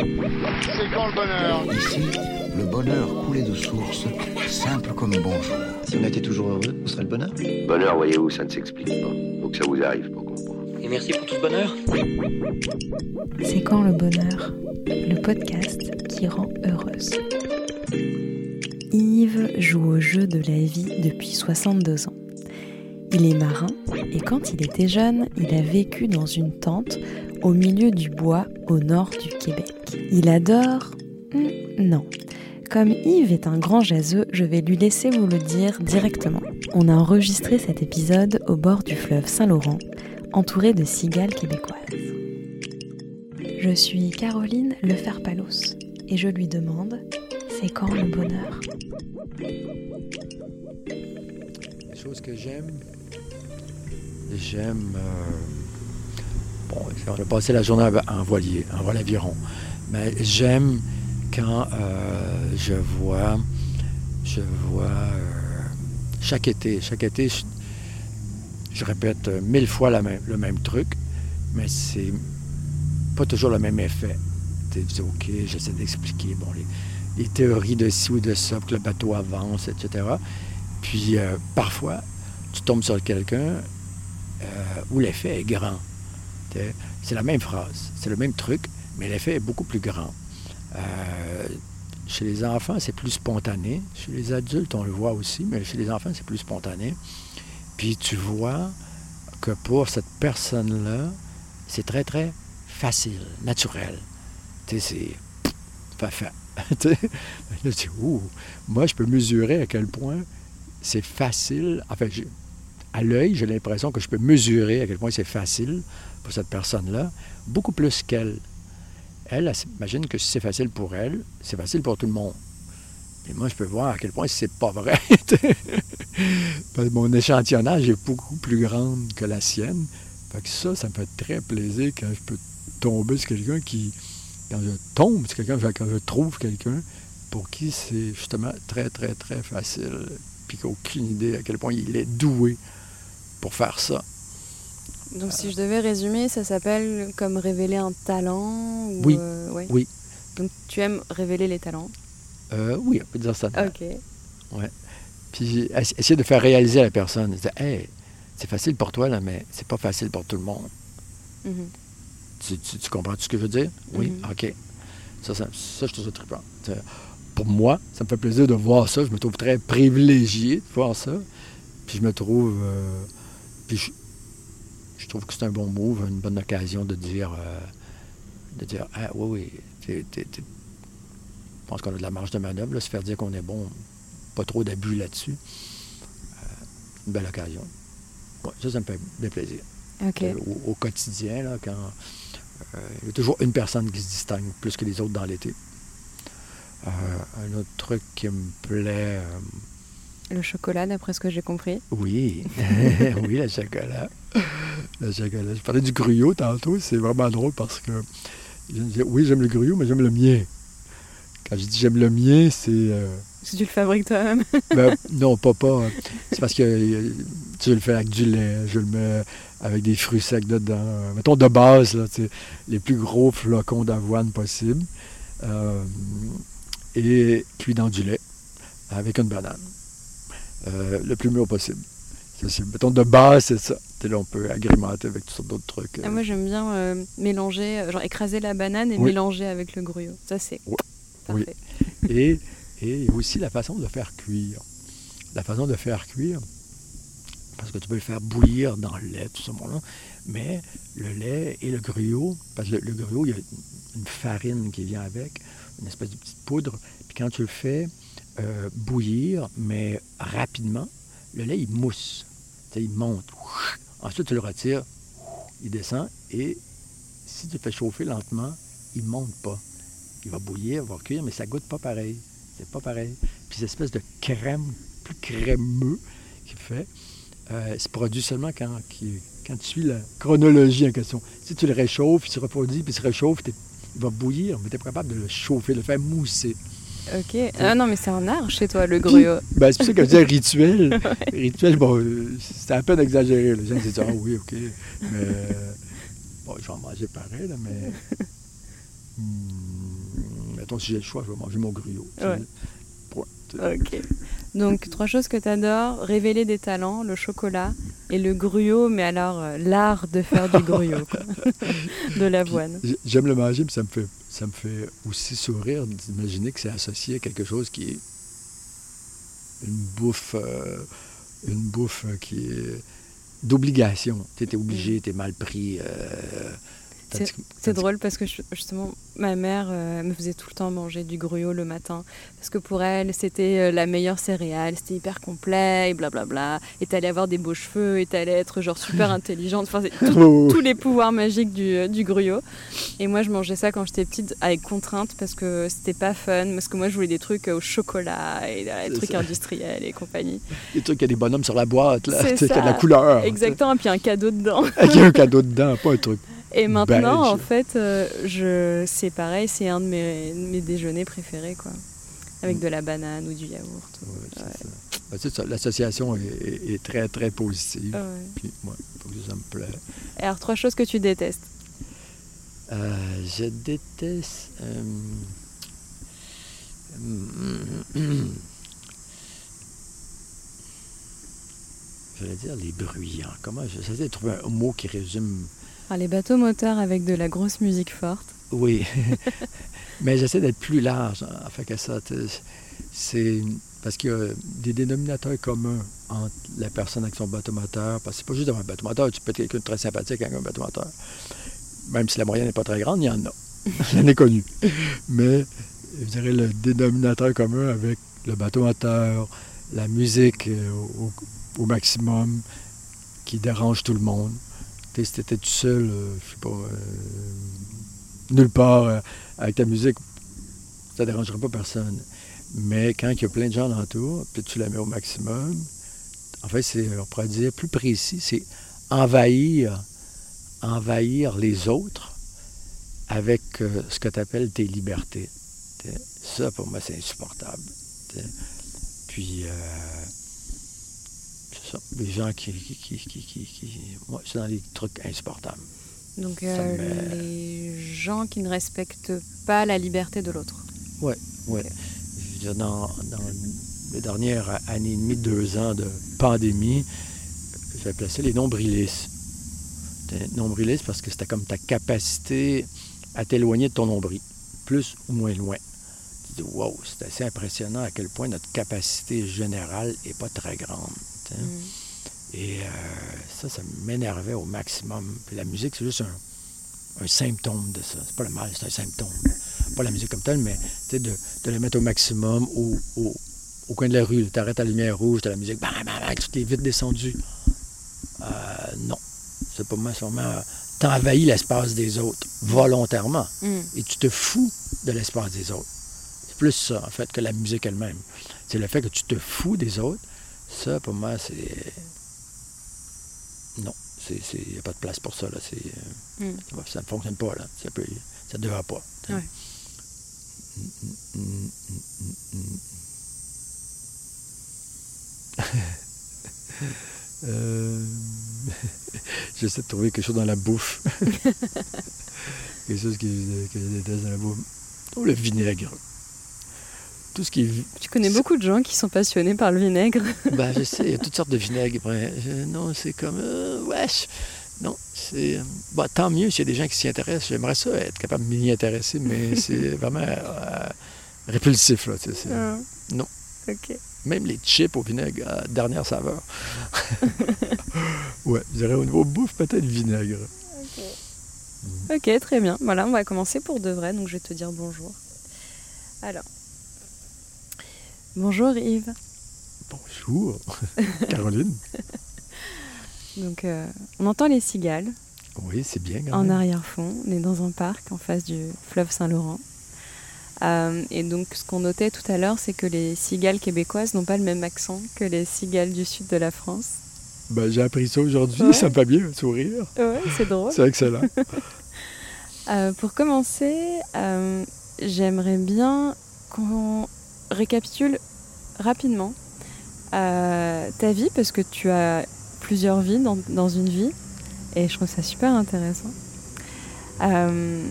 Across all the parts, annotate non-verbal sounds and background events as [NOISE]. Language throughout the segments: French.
C'est quand le bonheur Ici, le bonheur coulait de source, simple comme bonjour. Si on était toujours heureux, où serait le bonheur Bonheur, voyez-vous, ça ne s'explique pas. Faut que ça vous arrive pour comprendre. Et merci pour tout ce bonheur. C'est quand le bonheur Le podcast qui rend heureuse. Yves joue au jeu de la vie depuis 62 ans. Il est marin et quand il était jeune, il a vécu dans une tente au milieu du bois au nord du Québec. Il adore... Hmm, non. Comme Yves est un grand jaseux, je vais lui laisser vous le dire directement. On a enregistré cet épisode au bord du fleuve Saint-Laurent, entouré de cigales québécoises. Je suis Caroline Leferpalos et je lui demande c'est quand le bonheur? Les que j'aime, j'aime. euh, bon, on a passé la journée en voilier, en voile aviron. Mais j'aime quand euh, je vois. Je vois. euh, chaque été, chaque été, je, répète euh, mille fois le même truc, mais c'est pas toujours le même effet. Tu dis, OK, j'essaie d'expliquer bon, les, théories de ci ou de ça, que le bateau avance, etc. Puis parfois, tu tombes sur quelqu'un où l'effet est grand. C'est la même phrase, c'est le même truc, mais l'effet est beaucoup plus grand. Euh, chez les enfants, c'est plus spontané. Chez les adultes, on le voit aussi, mais chez les enfants, c'est plus spontané. Puis tu vois que pour cette personne-là, c'est très, très facile, naturel. Tu sais, c'est [LAUGHS] sais, là, tu Ouh, moi, je peux mesurer à quel point c'est facile. Enfin, à l'œil, j'ai l'impression que je peux mesurer à quel point c'est facile pour cette personne-là, beaucoup plus qu'elle. Elle, elle s'imagine que si c'est facile pour elle, c'est facile pour tout le monde. Et moi, je peux voir à quel point c'est pas vrai. [LAUGHS] Mon échantillonnage est beaucoup plus grand que la sienne. Fait que ça, ça me fait très plaisir quand je peux tomber sur quelqu'un qui, quand je tombe sur quelqu'un, quand je trouve quelqu'un pour qui c'est justement très, très, très facile, puis qui n'a aucune idée à quel point il est doué pour faire ça. Donc si je devais résumer, ça s'appelle comme révéler un talent ou, Oui. euh, ouais. Oui. Donc tu aimes révéler les talents? Euh, oui, on peut dire ça. Ok. Puis ess- essayer de faire réaliser à la personne, hey, c'est facile pour toi, là, mais c'est pas facile pour tout le monde. Mhm. Tu, tu- tu comprends ce que je veux dire? Oui? Mhm. OK. Ça, ça, ça, je trouve ça trippant. C'est- Pour moi, ça me fait plaisir de voir ça. Je me trouve très privilégié de voir ça. Puis je me trouve... euh, puis je trouve que c'est un bon move, une bonne occasion de dire... euh, de dire, ah oui, oui, je pense qu'on a de la marge de manœuvre, là, se faire dire qu'on est bon, pas trop d'abus là-dessus. Euh, une belle occasion. Ouais, ça, ça me fait bien plaisir. Euh, au, au quotidien, là, quand euh, il y a toujours une personne qui se distingue plus que les autres dans l'été. Un autre truc qui me plaît, Le chocolat, d'après ce que j'ai compris. oui, [LAUGHS] oui, le chocolat. Le chocolat. Je parlais du gruyot tantôt, c'est vraiment drôle parce que oui, j'aime le gruyot, mais j'aime le mien. Quand je dis j'aime le mien, c'est. euh, Si tu le fabriques toi-même. [LAUGHS] ben, non, pas pas. C'est parce que euh, tu le fais avec du lait, je le mets avec des fruits secs dedans. Mettons de base, là, les plus gros flocons d'avoine possible. Euh, et cuit dans du lait avec une banane. Euh, le plus mûr possible. C'est- mettons de base, c'est ça. Sais, là, on peut agrémenter avec toutes sortes d'autres trucs. euh. Ah, moi j'aime bien euh, mélanger, euh, genre écraser la banane et Oui. mélanger avec le gruyot. Ça c'est parfait. [LAUGHS] Et, et aussi la façon de faire cuire. La façon de faire cuire, parce que tu peux le faire bouillir dans le lait, tout ce monde-là, mais le lait et le gruyot, parce que le, le gruyot, il y a une farine qui vient avec, une espèce de petite poudre, puis quand tu le fais euh, bouillir, mais rapidement, le lait, il mousse, Tu il monte. Ensuite, tu le retires, il descend, et si tu le fais chauffer lentement, il ne monte pas. Il va bouillir, il va cuire, mais ça goûte pas pareil. C'est pas pareil. Puis cette espèce de crème, plus crémeux qu'il fait, euh, se produit seulement quand, tu suis la chronologie en question. Si tu le réchauffes, il se refroidit, puis il se réchauffe, t'es- il va bouillir, mais tu es capable de le chauffer, le faire mousser. Ok. Ah non mais c'est un art chez toi le gruyot. [LAUGHS] Ben, c'est pour ça que je disais rituel. [LAUGHS] Rituel, bon, c'est un peu d'exagérer. Les gens disent Ah oui, OK. Mais bon, je vais en manger pareil, là, mais. [LAUGHS] hmm, mettons, si j'ai le choix, je vais manger mon gruau. Ouais. Point. Ok. Donc, trois choses que tu adores révéler des talents, le chocolat et le gruau, mais alors euh, l'art de faire du gruau, [LAUGHS] de l'avoine. J'aime le manger, mais ça me fait, ça me fait aussi sourire d'imaginer que c'est associé à quelque chose qui est une bouffe, euh, une bouffe qui est d'obligation. Tu es obligé, tu es mal pris. euh, C'est drôle parce que je- justement, ma mère euh, me faisait tout le temps manger du gruau le matin. Parce que pour elle, c'était euh, la meilleure céréale, c'était hyper complet et blablabla. Et t'allais avoir des beaux cheveux et t'allais être genre super [LAUGHS] intelligente. Enfin, [LAUGHS] tout- Oh, tous les pouvoirs magiques du, euh, du gruau. Et moi, je mangeais ça quand j'étais petite avec contrainte parce que c'était pas fun. Parce que moi, je voulais des trucs au chocolat et des trucs ça. industriels et compagnie. des trucs, il y a des bonhommes sur la boîte, là, C'est [LAUGHS] a de la couleur. Exactement, et puis un cadeau dedans. Avec un cadeau dedans, pas un truc. Et maintenant, Belge. en fait, euh, je... c'est pareil, c'est un de mes, mes déjeuners préférés, quoi. Avec Mm. de la banane ou du yaourt. Ouais, c'est Ouais. ça. Ben, L'association est, est- est très, très positive. Ah ouais. Puis, moi, faut que ça me plaît. Et alors, trois choses que tu détestes? Euh, je déteste. euh, [CLEARS THROAT] Je vais dire les bruyants. Comment je- j'essaie de trouver un mot qui résume. Alors, les bateaux moteurs avec de la grosse musique forte. Oui. [LAUGHS] [LAUGHS] Mais j'essaie d'être plus large en fait que ça. C'est parce qu'il y a des dénominateurs communs entre la personne avec son bateau moteur. Parce que c'est pas juste d'avoir un bateau moteur. Tu peux être quelqu'un de très sympathique avec un bateau moteur. Même si la moyenne n'est pas très grande, il y en a. [LAUGHS] J'en ai connu. Mais je dirais le dénominateur commun avec le bateau moteur, la musique euh, au, au maximum qui dérange tout le monde. Si t'étais tout seul, euh, sais pas, euh, nulle part euh, avec ta musique, ça dérangerait pas personne. Mais quand il y a plein de gens alentour, puis tu la mets au maximum, en fait, c'est, on pourrait dire plus précis, c'est envahir, envahir les autres avec ce que tu appelles tes libertés. Ça, pour moi, c'est insupportable. Puis, ça, les gens qui... qui, qui, qui, qui- c'est dans les trucs insupportables. Donc, euh, me- les gens qui ne respectent pas la liberté de l'autre. Oui. Veux dire, dans, dans les dernières années et demie, deux ans de pandémie, j'ai placé les nombrilistes. T'es Nombriliste parce que c'était comme ta capacité à t'éloigner de ton nombril, plus ou moins loin. Tu dis, wow, c'est assez impressionnant à quel point notre capacité générale n'est pas très grande. Tu sais. Mm. Et euh, ça, ça m'énervait au maximum. Puis la musique, c'est juste un, un symptôme de ça. C'est pas le mal, c'est un symptôme. Pas la musique comme telle, mais tu sais, de, de le mettre au maximum au, au, au coin de la rue. Tu arrêtes à la lumière rouge, t'as la musique, bang, bang, bang, toutes les vitres descendues. Euh, non. C'est pas moi, c'est vraiment. euh, T'envahis l'espace des autres, volontairement. Mm. Et tu te fous de l'espace des autres. C'est plus ça, en fait, que la musique elle-même. C'est le fait que tu te fous des autres. Ça, pour moi, c'est. Non, il n'y a pas de place pour ça. Là. C'est, Mm. ça ça ne fonctionne pas. Là. Ça ne pas. Ouais. Mm, mm, mm, mm. Euh, [LAUGHS] J'essaie de trouver quelque chose dans la bouffe. [LAUGHS] quelque chose que, que je déteste dans la bouffe. Oh, le vinaigre. Tout ce qui est Tu connais beaucoup de gens qui sont passionnés par le vinaigre. [LAUGHS] ben, je sais, il y a toutes sortes de vinaigres. Je- non, c'est comme. euh, wesh! Non, c'est. euh, bon, tant mieux s'il y a des gens qui s'y intéressent. J'aimerais ça être capable de m'y intéresser, mais [LAUGHS] c'est vraiment euh, répulsif. Là, tu sais, c'est- Ah. Non. Ok. Même les chips au vinaigre, dernière saveur. [LAUGHS] ouais, je dirais au niveau bouffe, peut-être vinaigre. Ok, très bien. Voilà, on va commencer pour de vrai, donc je vais te dire bonjour. Alors. Bonjour Yves. Bonjour, [LAUGHS] Caroline. Donc, euh, on entend les cigales Oui, c'est bien. quand en même. arrière-fond. On est dans un parc en face du fleuve Saint-Laurent. Euh, et donc, ce qu'on notait tout à l'heure, c'est que les cigales québécoises n'ont pas le même accent que les cigales du sud de la France. Ben, J'ai appris ça aujourd'hui, Ouais. ça me fait bien un sourire. Ouais, c'est drôle. C'est excellent. [LAUGHS] Euh, pour commencer, j'aimerais bien qu'on récapitule rapidement euh, ta vie, parce que tu as plusieurs vies dans, dans une vie, et je trouve ça super intéressant. Euh,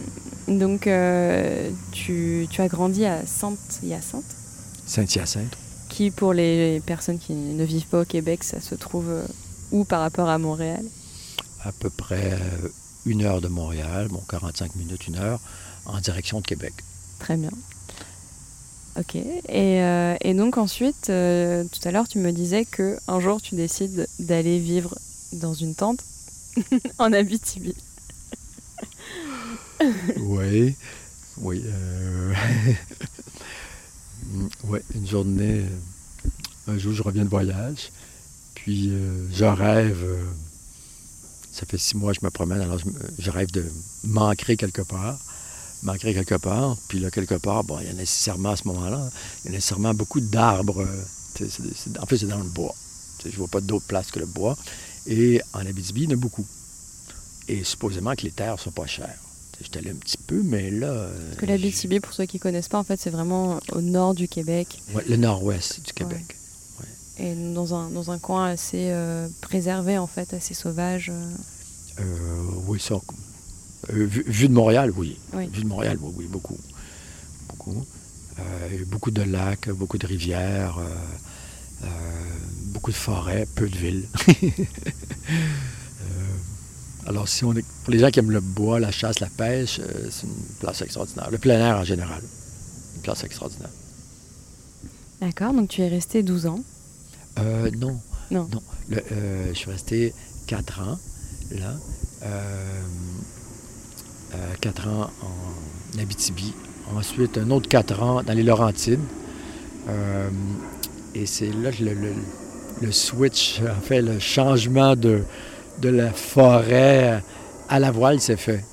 Donc, euh, tu, tu as grandi à Sainte-Hyacinthe, Saint-Hyacinthe. qui, pour les personnes qui ne vivent pas au Québec, ça se trouve où par rapport à Montréal? À peu près une heure de Montréal, bon, 45 minutes, une heure, en direction de Québec. Très bien. Ok. Et, euh, et donc ensuite, euh, tout à l'heure, tu me disais que un jour, tu décides d'aller vivre dans une tente [LAUGHS] en Abitibi. Oui, oui. euh, [LAUGHS] ouais, une journée, un jour, je reviens de voyage, puis euh, je rêve. ça fait six mois que je me promène, alors je, je rêve de m'ancrer quelque part. M'ancrer quelque part, puis là, quelque part, bon, il y a nécessairement à ce moment-là, il y a nécessairement beaucoup d'arbres. euh, en fait, c'est dans le bois. Je ne vois pas d'autre place que le bois. Et en Abitibi, il y en a beaucoup. Et supposément que les terres ne sont pas chères. J'étais allé un petit peu, mais là. Parce que l'Abitibi, pour ceux qui connaissent pas, en fait, c'est vraiment au nord du Québec ouais, le nord-ouest du Québec. et dans un, dans un coin assez euh, préservé, en fait, assez sauvage. Euh, oui, ça. Euh, vu, vu de Montréal, oui. Oui. Vu de Montréal, oui, oui, beaucoup. Beaucoup. Euh, beaucoup de lacs, beaucoup de rivières, euh, beaucoup de forêts, peu de villes. [LAUGHS] Alors, si on est, pour les gens qui aiment le bois, la chasse, la pêche, euh, c'est une place extraordinaire. Le plein air en général, une place extraordinaire. D'accord, donc tu es resté 12 ans? Euh, non. Non. Le- euh, je suis resté 4 ans là. Euh, euh, 4 ans en Abitibi. Ensuite, un autre 4 ans dans les Laurentides. Euh, et c'est là que le, le- le switch, [LAUGHS] en fait, le changement de, de la forêt à la voile s'est fait.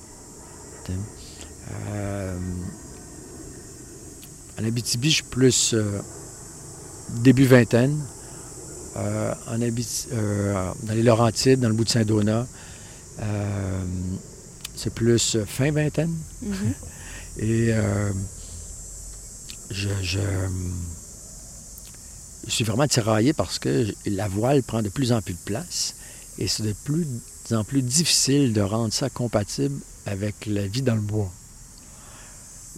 Euh, en Abitibi, je suis plus euh, début vingtaine. Euh, en euh, dans les Laurentides, dans le bout de Saint-Donat, euh, c'est plus fin vingtaine. Mhm. Et euh, je, je, je suis vraiment tiraillé parce que la voile prend de plus en plus de place et c'est de plus en plus difficile de rendre ça compatible avec la vie dans le bois.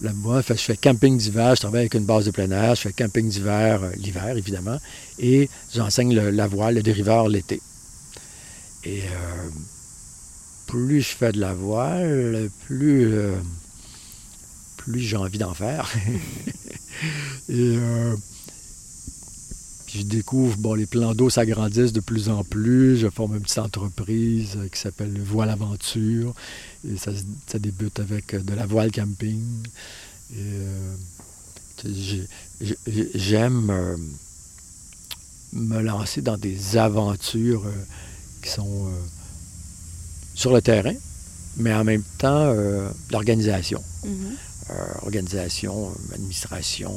Le bois, je fais camping d'hiver, je travaille avec une base de plein air, je fais camping d'hiver, euh, l'hiver évidemment, et j'enseigne la voile, le dériveur l'été. Et euh, plus je fais de la voile, plus, euh, j'ai envie d'en faire. [LAUGHS] Et euh, puis je découvre, bon, les plans d'eau s'agrandissent de plus en plus. Je forme une petite entreprise euh, qui s'appelle Voile Aventure. Et ça, débute avec de la voile camping. Et j'aime me lancer dans des aventures qui sont sur le terrain, mais en même temps, euh, l'organisation. Mhm. Euh, organisation, euh, administration,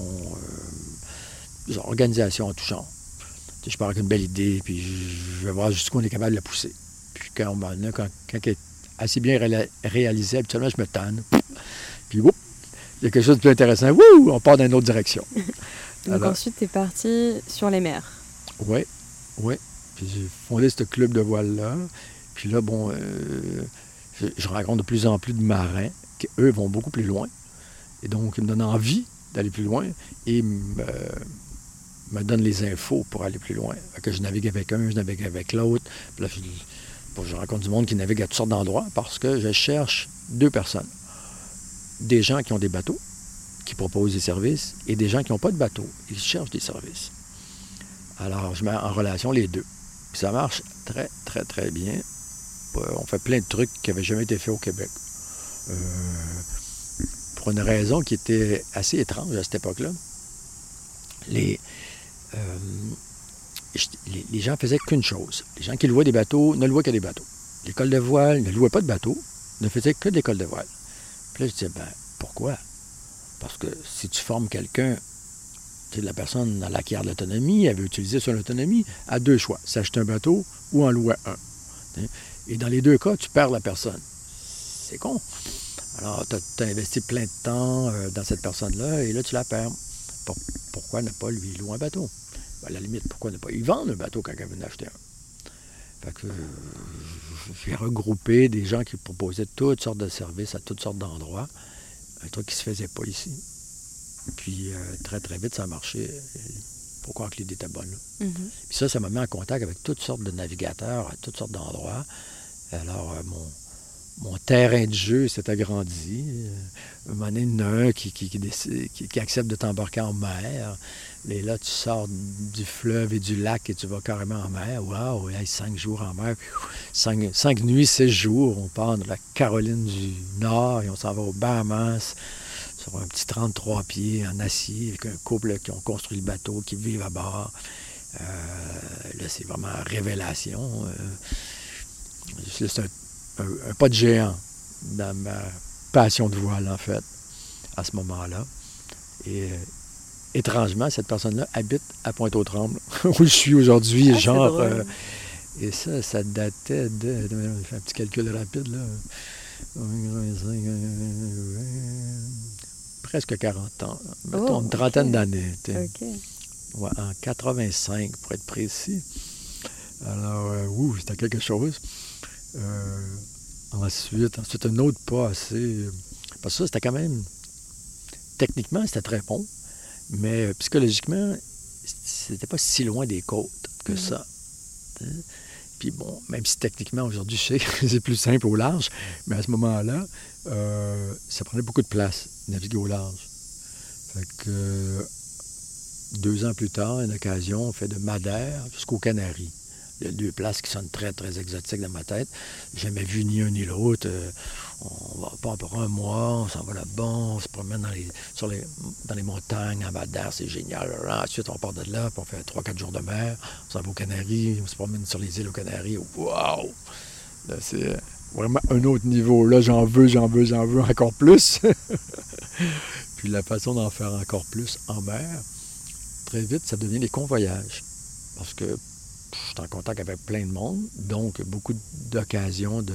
euh, organisation en tout genre. Je pars avec une belle idée, puis je vais voir jusqu'où on est capable de la pousser. Puis quand, on quand, quand elle est assez bien réla- réalisée, habituellement, je me tanne. Puis, il y a quelque chose de plus intéressant. Wouh, on part dans une autre direction. [LAUGHS] Donc Alors- ensuite, tu es parti sur les mers. Oui, oui. Puis j'ai fondé ce club de voile-là. Puis là, bon, euh, je, rencontre de plus en plus de marins qui, eux, vont beaucoup plus loin. Et donc, ils me donnent envie d'aller plus loin et me, me donnent les infos pour aller plus loin. Que je navigue avec un, je navigue avec l'autre. Je rencontre du monde qui navigue à toutes sortes d'endroits parce que je cherche deux personnes. Des gens qui ont des bateaux, qui proposent des services, et des gens qui n'ont pas de bateau, ils cherchent des services. Alors, je mets en relation les deux. Puis ça marche très, très, très bien. Euh, on fait plein de trucs qui n'avaient jamais été faits au Québec. Euh, pour une raison qui était assez étrange à cette époque-là. Les, euh, les, les gens faisaient qu'une chose. Les gens qui louaient des bateaux ne louaient que des bateaux. L'école de voile ne louait pas de bateaux, ne faisait que de l'école de voile. Puis là, je disais, ben, pourquoi? Parce que si tu formes quelqu'un la personne elle acquiert de l'autonomie, elle veut utiliser son autonomie, a deux choix, s'acheter un bateau ou en louer un. Et dans les deux cas, tu perds la personne. C'est con. Alors, tu as, investi plein de temps euh, dans cette personne-là et là, tu la perds. Pour- pourquoi ne pas lui louer un bateau? Ben, à la limite, pourquoi ne pas y vendre un bateau quand elle veut en acheter un? Fait que euh, j'ai regroupé des gens qui proposaient toutes sortes de services à toutes sortes d'endroits. un truc qui se faisait pas ici. Puis euh, très, très vite, ça a marché. Faut croire que l'idée était bonne. là. Mhm. Puis ça, ça m'a mis en contact avec toutes sortes de navigateurs à toutes sortes d'endroits. Alors, euh, mon, terrain de jeu s'est agrandi. Euh, un moment il y a un qui, accepte de t'embarquer en mer. Et là, tu sors du fleuve et du lac et tu vas carrément en mer. Waouh, hey, cinq jours en mer. Cinq, nuits, six jours. On part de la Caroline du Nord et on s'en va aux Bahamas sur un petit 33 pieds en acier avec un couple qui ont construit le bateau, qui vivent à bord. Euh, là, c'est vraiment révélation. C'est un, un- un pas de géant dans ma passion de voile, en fait, à ce moment-là. Et euh, étrangement, cette personne-là habite à Pointe-aux-Trembles, [LAUGHS] où je suis aujourd'hui, Ah, genre. euh, et ça, ça datait de. je fais un petit calcul rapide, là. Presque 40 ans. Mettons Oh, une trentaine ok. d'années. tu sais. Ok. Ouais, en 85, pour être précis. Alors, euh, ouh, c'était quelque chose. Euh, ensuite, ensuite, un autre pas assez. Parce que ça, c'était quand même. Techniquement, c'était très bon. Mais euh, psychologiquement, c'était pas si loin des côtes que Mhm. ça. sais. Puis bon, même si techniquement, aujourd'hui, je sais que [LAUGHS] c'est plus simple au large, mais à ce moment-là, euh, ça prenait beaucoup de place, naviguer au large. Fait que euh, deux ans plus tard, une occasion, on fait de Madère jusqu'aux Canaries. Il y a deux places qui sonnent très, très exotiques dans ma tête. Jamais vu ni un ni l'autre. Euh, on va pas pour un mois, on s'en va là-bas, on se promène dans les, sur les, dans les montagnes, à Madère, c'est génial. Ensuite, on part de là, puis on fait trois, quatre jours de mer, on s'en va aux Canaries, on se promène sur les îles aux Canaries. Waouh! C'est vraiment un autre niveau. Là, j'en veux, j'en veux, j'en veux encore plus. [LAUGHS] Puis la façon d'en faire encore plus en mer, très vite, ça devient des convoyages. Parce que je suis en contact avec plein de monde, donc beaucoup d'occasions de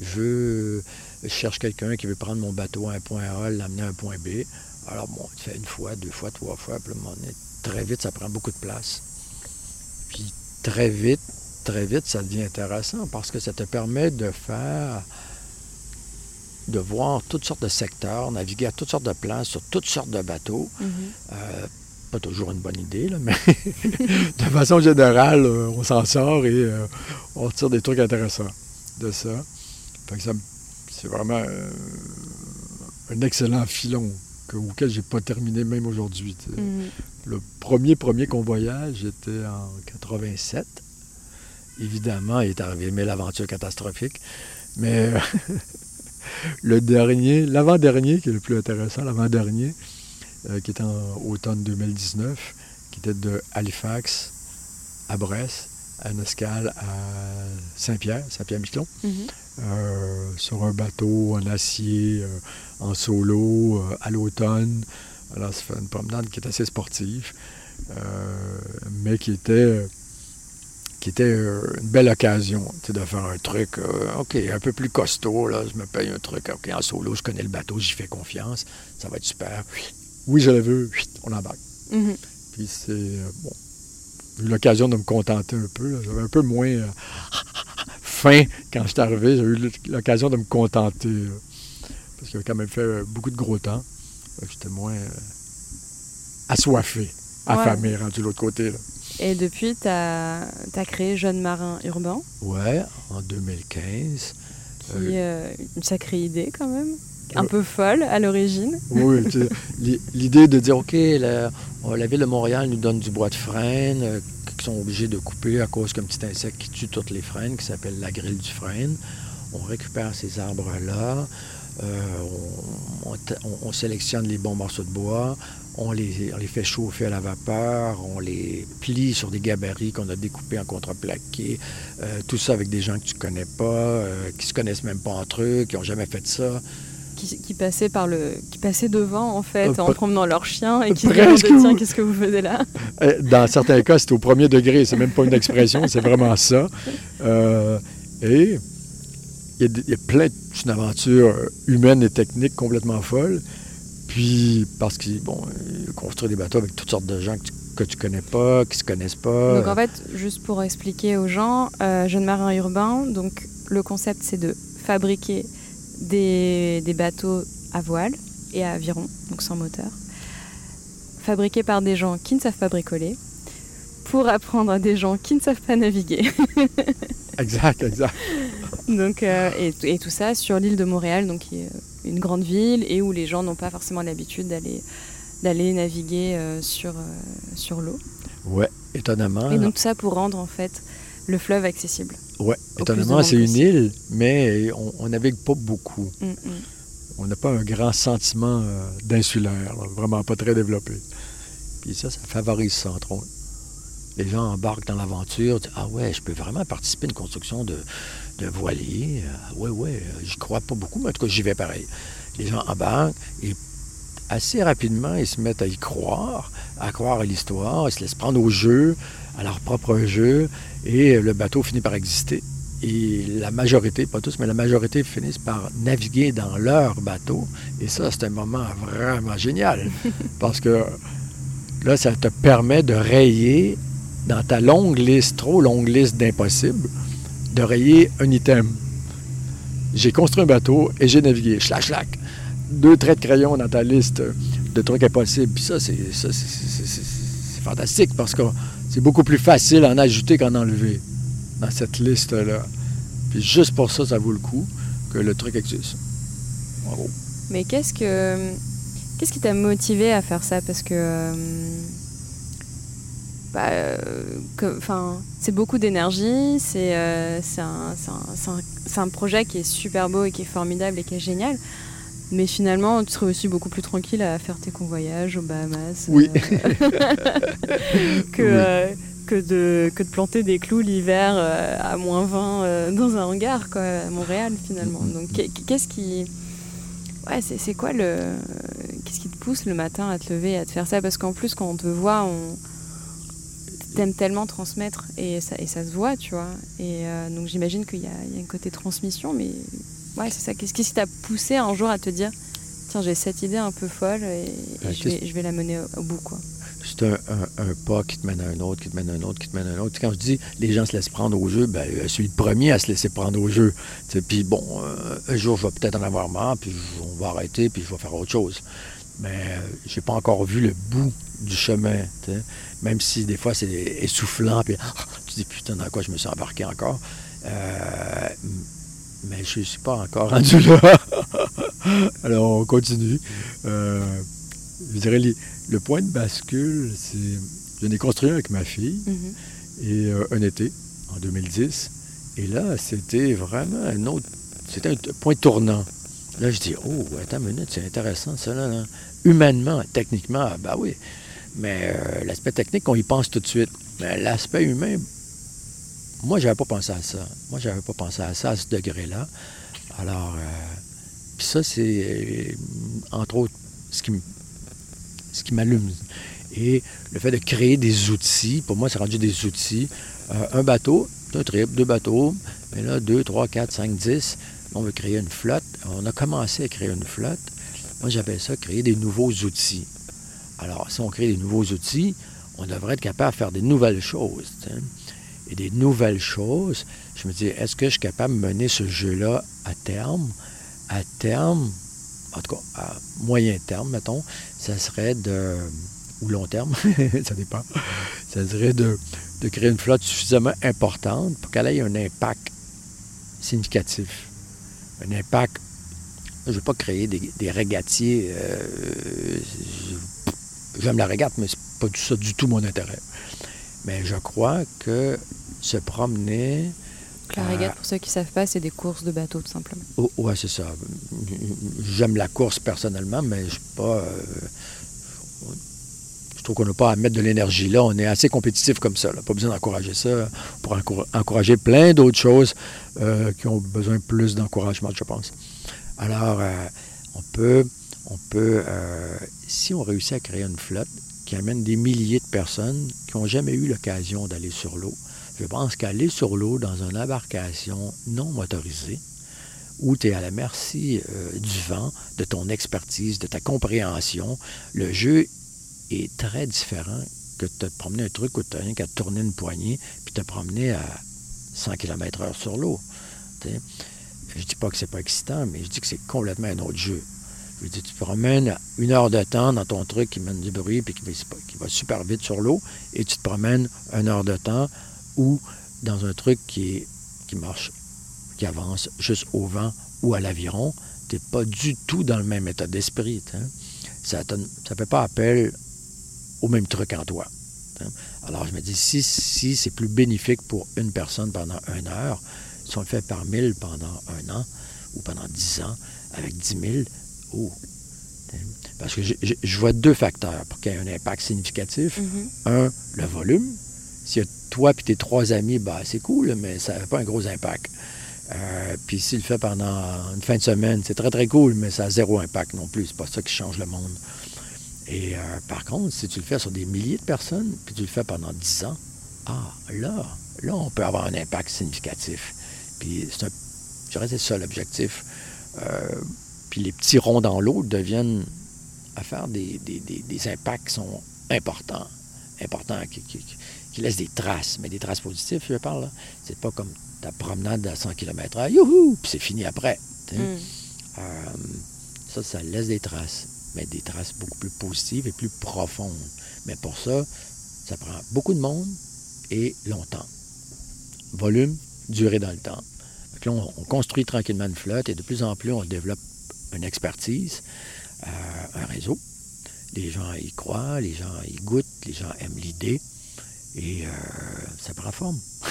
je, cherche quelqu'un qui veut prendre mon bateau à un point A, l'amener à un point B. Alors bon, tu fais une fois, deux fois, trois fois, puis donné, très vite, ça prend beaucoup de place. Puis très vite, très vite, ça devient intéressant parce que ça te permet de faire de voir toutes sortes de secteurs, naviguer à toutes sortes de places, sur toutes sortes de bateaux. Mhm. Euh, pas toujours une bonne idée, là, mais [LAUGHS] de façon générale, euh, on s'en sort et euh, on retire des trucs intéressants de ça. Fait que ça c'est vraiment euh, un excellent filon que- auquel j'ai pas terminé même aujourd'hui. Mhm. Le premier, premier convoyage était en 87. Évidemment, il est arrivé mille aventures catastrophiques. Mais [LAUGHS] le dernier, l'avant-dernier, qui est le plus intéressant, l'avant-dernier, qui est en automne 2019, qui était de Halifax à Brest, à une escale à Saint-Pierre, Saint-Pierre-Miquelon, Mhm. euh, sur un bateau en acier, euh, en solo, euh, à l'automne. Alors, ça fait une promenade qui est assez sportive, euh, mais qui était, qui était euh, une belle occasion de faire un truc, euh, OK, un peu plus costaud. Là, je me paye un truc, OK, en solo, je connais le bateau, j'y fais confiance, ça va être super. Oui, je le veux, on embarque. Mhm. Puis c'est, euh, bon, j'ai eu l'occasion de me contenter un peu. J'avais un peu moins euh, [LAUGHS] faim quand je suis arrivé. J'ai eu l'occasion de me contenter. là. parce qu'il avait quand même fait euh, beaucoup de gros temps. J'étais moins euh, assoiffé, affamé, rendu de l'autre côté. là. Et depuis, tu as, créé Jeune Marin Urbain, Ouais, en 2015. qui Euh, euh, une sacrée idée quand même, un peu folle à l'origine. Oui, l'idée de dire, OK, la, oh, la ville de Montréal nous donne du bois de frêne, euh, qu'ils sont obligés de couper à cause qu'un petit insecte qui tue toutes les frênes, qui s'appelle la grille du frêne. On récupère ces arbres-là, euh, on, sélectionne les bons morceaux de bois, on les, on les fait chauffer à la vapeur, on les plie sur des gabarits qu'on a découpés en contreplaqué, euh, tout ça avec des gens que tu connais pas, euh, qui se connaissent même pas entre eux, qui ont jamais fait ça. Qui, qui passaient par le, qui passaient devant en fait, Euh, en promenant leur chien et qui Presque, demandaient tiens qu'est-ce que vous faisiez là? Euh, Dans certains cas, c'est au premier degré, c'est même pas une expression, c'est vraiment ça. Euh, et il y, a y plein de c'est une aventure humaine et technique complètement folle. Puis parce qu'ils bon, construisent des bateaux avec toutes sortes de gens que tu, que tu connais pas, qui se connaissent pas. Donc en fait, juste pour expliquer aux gens, euh, Jeune Marin Urbain, donc le concept c'est de fabriquer des, des bateaux à voile et à aviron, donc sans moteur, fabriqué par des gens qui ne savent pas bricoler, pour apprendre à des gens qui ne savent pas naviguer. [LAUGHS] Exact, exact. donc, euh, et, et tout ça sur l'île de Montréal, donc qui est une grande ville et où les gens n'ont pas forcément l'habitude d'aller d'aller naviguer euh, sur, euh, sur l'eau. Ouais, étonnamment. Et donc tout ça pour rendre en fait le fleuve accessible. Au étonnamment, c'est une île, mais on, navigue pas beaucoup. Mm, mm. On n'a pas un grand sentiment euh, d'insulaire, vraiment pas très développé. Puis ça, ça favorise ça, entre autres. Les gens embarquent dans l'aventure, disent, ah ouais, je peux vraiment participer à une construction de, de voilier. Ah ouais, ouais, euh, j'y crois pas beaucoup, mais en tout cas, j'y vais pareil. Les gens embarquent et assez rapidement, ils se mettent à y croire, à croire à l'histoire, ils se laissent prendre au jeu, à leur propre jeu, et le bateau finit par exister. Et la majorité, pas tous, mais la majorité finissent par naviguer dans leur bateau. Et ça, c'est un moment vraiment génial. [LAUGHS] parce que là, ça te permet de rayer dans ta longue liste, trop longue liste d'impossibles, de rayer un item. J'ai construit un bateau et j'ai navigué. Schlac, schlac. Deux traits de crayon dans ta liste de trucs impossibles. Puis ça, c'est, fantastique parce que c'est beaucoup plus facile en ajouter qu'en enlever dans cette liste-là. Puis juste pour ça, ça vaut le coup que le truc existe. Mais qu'est-ce que qu'est-ce qui t'a motivé à faire ça? Parce que euh, bah, euh, c'est beaucoup d'énergie, c'est euh, un, un- un projet qui est super beau et qui est formidable et qui est génial. Mais finalement, tu serais aussi beaucoup plus tranquille à faire tes convoyages aux Bahamas. Oui. euh, [LAUGHS] que, Oui. euh, que, de, que de planter des clous l'hiver euh, à moins 20 euh, dans un hangar, quoi, à Montréal, finalement. Donc, qu'est- qu'est-ce qui. Ouais, c'est quoi le. Qu'est-ce qui te pousse le matin à te lever et à te faire ça? Parce qu'en plus, quand on te voit, on. T'aimes tellement transmettre et ça, et ça se voit, tu vois. Et euh, donc, j'imagine qu'il y y a un côté transmission, mais. Ouais, c'est ça. Qu'est-ce qui t'a poussé un jour à te dire Tiens, j'ai cette idée un peu folle et, et Ah, je, vais, je vais la mener au, au bout, quoi. C'est un, un- un pas qui te mène à un autre, qui te mène à un autre, qui te mène à un autre. Quand je dis les gens se laissent prendre au jeu, ben, euh, je suis le premier à se laisser prendre au jeu. Puis bon, euh, un jour, je vais peut-être en avoir marre, puis on va arrêter, puis je vais faire autre chose. Mais euh, j'ai pas encore vu le bout du chemin. Même si des fois c'est essoufflant, puis tu dis putain, dans quoi je me suis embarqué encore. Mais je suis pas encore [LAUGHS] rendu là. Alors on continue. Euh, je dirais les- le point de bascule, c'est. Je l'ai construit avec ma fille Mhm. et euh, un été, en 2010. Et là, c'était vraiment un autre. C'était un point tournant. Là, je dis, oh, attends une minute, c'est intéressant ça, là. là. Humainement, techniquement, ben oui. Mais euh, l'aspect technique, on y pense tout de suite. Mais l'aspect humain, moi, j'avais pas pensé à ça. Moi, j'avais pas pensé à ça à ce degré-là. Alors, euh, puis ça, c'est, euh, entre autres, ce qui, ce qui m'allume. Et le fait de créer des outils, pour moi, c'est rendu des outils. Euh, un bateau, un trip, deux bateaux, mais là, deux, trois, quatre, cinq, dix, on veut créer une flotte. On a commencé à créer une flotte. Moi, j'appelle ça créer des nouveaux outils. Alors, si on crée des nouveaux outils, on devrait être capable de faire des nouvelles choses. Et des nouvelles choses, je me dis, est-ce que je suis capable de mener ce jeu-là à terme? À terme, en tout cas, à moyen terme, mettons, ça serait de. ou long terme, [LAUGHS] ça dépend. Ça serait de, de créer une flotte suffisamment importante pour qu'elle ait un impact significatif. Un impact. Je ne veux pas créer des, des régatiers. euh, J'aime la régate, mais c'est pas ça du tout mon intérêt. Mais je crois que se promener. La régate, pour ceux qui ne savent pas, c'est des courses de bateaux, tout simplement. Oh, ouais, c'est ça. J'aime la course personnellement, mais je suis pas. euh, je trouve qu'on n'a pas à mettre de l'énergie là. On est assez compétitif comme ça. là. Pas besoin d'encourager ça. Pour encour- encourager plein d'autres choses euh, qui ont besoin plus d'encouragement, je pense. Alors, euh, on peut, on peut euh, si on réussit à créer une flotte qui amène des milliers de personnes qui n'ont jamais eu l'occasion d'aller sur l'eau, je pense qu'aller sur l'eau dans une embarcation non motorisée, où tu es à la merci euh, du vent, de ton expertise, de ta compréhension, le jeu est très différent que de te promener un truc où tu n'as rien qu'à tourner une poignée puis te promener à 100 km/h sur l'eau. Je dis pas que c'est pas excitant, mais je dis que c'est complètement un autre jeu. Je lui dis, tu promènes une heure de temps dans ton truc qui mène du bruit puis qui va, super vite sur l'eau, et tu te promènes une heure de temps ou dans un truc qui, marche, qui avance juste au vent ou à l'aviron. Tu n'es pas du tout dans le même état d'esprit. Ça ne fait pas appel au même truc en toi. Alors, je me dis, si c'est plus bénéfique pour une personne pendant une heure, si on le fait par mille pendant un an ou pendant dix ans, avec dix mille, oh! Parce que je, je- je vois deux facteurs pour qu'il y ait un impact significatif. Mhm. Un, le volume. S'il y a toi et tes trois amis, bah, c'est cool, mais ça n'a pas un gros impact. Euh, puis s'il le fait pendant une fin de semaine, c'est très très cool, mais ça a zéro impact non plus. C'est pas ça qui change le monde. Et euh, par contre, si tu le fais sur des milliers de personnes, puis tu le fais pendant 10 ans, ah, là, là, on peut avoir un impact significatif. Puis c'est un, je dirais que c'est ça l'objectif. Euh, puis les petits ronds dans l'eau deviennent à faire des, des- des- des impacts qui sont importants. Importants, qui, qui- qui laissent des traces, mais des traces positives, je parle. là. C'est pas comme ta promenade à 100 km/h, youhou, puis c'est fini après. Mm. Euh, ça, ça laisse des traces, mais des traces beaucoup plus positives et plus profondes. Mais pour ça, ça prend beaucoup de monde et longtemps. Volume, durée dans le temps. Que là, on, on construit tranquillement une flotte et de plus en plus, on développe une expertise, euh, un réseau. Les gens y croient, les gens y goûtent, les gens aiment l'idée et euh, ça prend forme. [LAUGHS]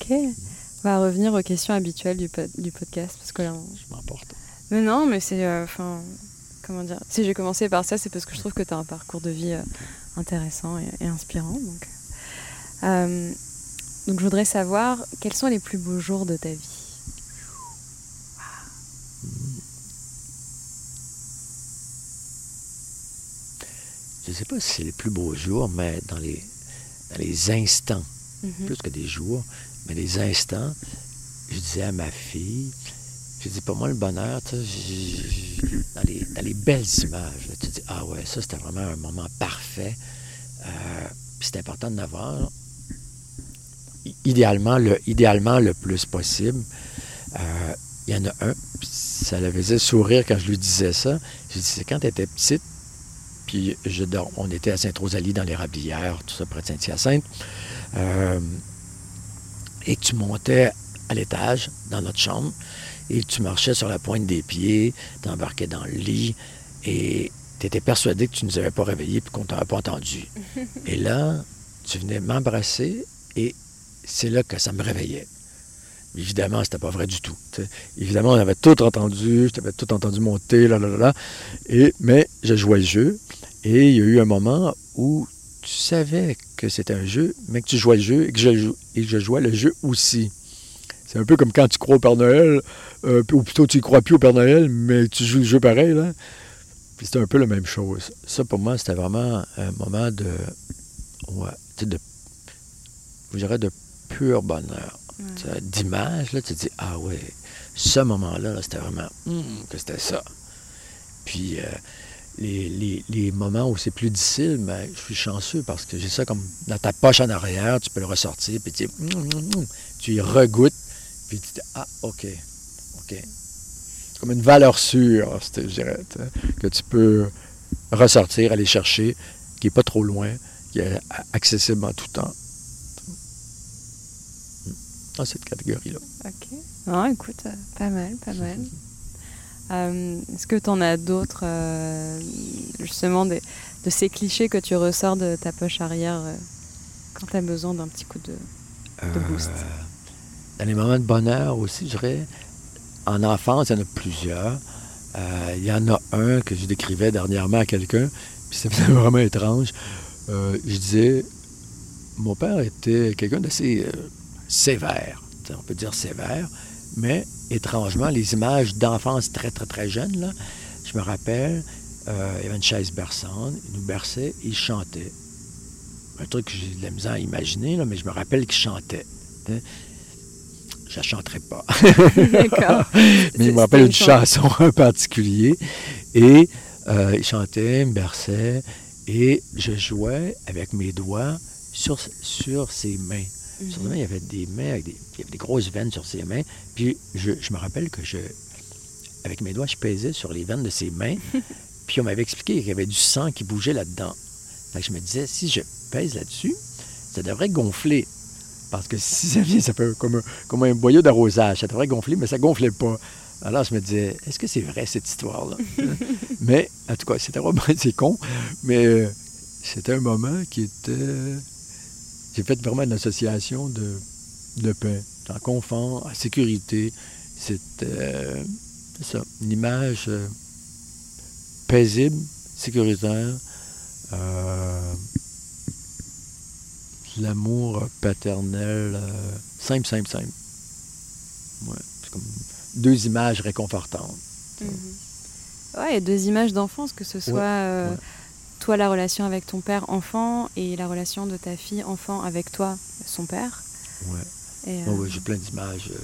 Ok. On va revenir aux questions habituelles du, pod- du podcast parce que là, on- Je m'emporte. Mais non, mais c'est. euh, Enfin. comment dire Si j'ai commencé par ça, c'est parce que je trouve que tu as un parcours de vie euh, intéressant et, et inspirant. Donc. Euh, donc, je voudrais savoir quels sont les plus beaux jours de ta vie? Je ne sais pas si c'est les plus beaux jours, mais dans les, dans les instants, Mhm. plus que des jours, mais les instants, je disais à ma fille, je dis pas moi le bonheur, tu sais, dans, les, dans les belles images, là, tu dis, ah ouais, ça c'était vraiment un moment parfait. Euh, c'est important de l'avoir. Idéalement le, idéalement le plus possible. Euh, Il y en a un, ça le faisait sourire quand je lui disais ça. Je dis, c'est quand tu étais petite, puis je on était à Sainte-Rosalie dans les Rablières, tout ça près de Saint-Hyacinthe. Euh, et tu montais à l'étage dans notre chambre et tu marchais sur la pointe des pieds, tu embarquais dans le lit et tu étais persuadé que tu ne nous avais pas réveillés et qu'on ne t'avait pas entendu. [LAUGHS] et là, tu venais m'embrasser et c'est là que ça me réveillait. Évidemment, c'était pas vrai du tout. Évidemment, on avait tout entendu, je t'avais tout entendu monter, là, là, là, là. Et, mais je jouais le jeu et il y a eu un moment où tu savais que c'était un jeu, mais que tu jouais le jeu et que je, jouais le jeu aussi. C'est un peu comme quand tu crois au Père Noël, euh, ou plutôt tu ne crois plus au Père Noël, mais tu joues le jeu pareil. Là. Puis c'était un peu la même chose. Ça, pour moi, c'était vraiment un moment de. Ouais, de. Je dirais de pur bonheur. Tu sais, D'image, là, tu te dis, ah ouais, ce moment-là, là, c'était vraiment. hum, que c'était ça. Puis. euh, les, les- moments où c'est plus difficile, mais je suis chanceux parce que j'ai ça comme dans ta poche en arrière, tu peux le ressortir, puis tu, hum, tu y regoutes, puis tu dis Ah, OK, OK. C'est comme une valeur sûre, je dirais, que tu peux ressortir, aller chercher, qui n'est pas trop loin, qui est accessible en tout temps. Dans cette catégorie-là. Ok. Non, écoute, euh, pas mal, pas mal. Euh, Est-ce que tu en as d'autres, euh, justement, des- de ces clichés que tu ressors de ta poche arrière euh, quand tu as besoin d'un petit coup de. De boost? Dans les moments de bonheur aussi, je dirais, en enfance, il y en a plusieurs. Il y en a un que je décrivais dernièrement à quelqu'un, puis c'était [LAUGHS] vraiment étrange. Je disais, mon père était quelqu'un d'assez sévère, on peut dire sévère, mais étrangement, les images d'enfance très, très, très jeunes, là, je me rappelle, euh, il y avait une chaise berçante, il nous berçait, il chantait un truc que j'ai de la misère à imaginer, là, mais je me rappelle qu'il chantait. Je ne chanterai pas. [LAUGHS] D'accord. [LAUGHS] mais je me rappelle une chanson. chanson [LAUGHS] en particulier. Et euh, il chantait, il me berçait, et je jouais avec mes doigts sur, sur ses mains. Mhm. il y avait des mains avec des, il y avait des grosses veines sur ses mains. Puis je, je me rappelle que je, avec mes doigts, je pesais sur les veines de ses mains. [LAUGHS] puis on m'avait expliqué qu'il y avait du sang qui bougeait là-dedans. Fait que je me disais, si je pèse là-dessus, ça devrait gonfler. Parce que si ça vient, ça peut comme un, comme un boyau d'arrosage. Ça devrait gonfler, mais ça gonflait pas. Alors je me disais, est-ce que c'est vrai cette histoire-là? [LAUGHS] mais, en tout cas, c'était vraiment [LAUGHS] c'est con, mais euh, c'était un moment qui était. J'ai fait vraiment une association de, de paix, en confort, en sécurité. C'était euh, c'est ça, une image euh, paisible, sécuritaire. euh, L'amour paternel, simple, simple, simple. Ouais, c'est comme deux images réconfortantes. Mhm. Et deux images d'enfance, que ce soit ouais. Toi la relation avec ton père enfant et la relation de ta fille enfant avec toi, son père. Ouais. Euh, ouais, j'ai plein d'images. euh.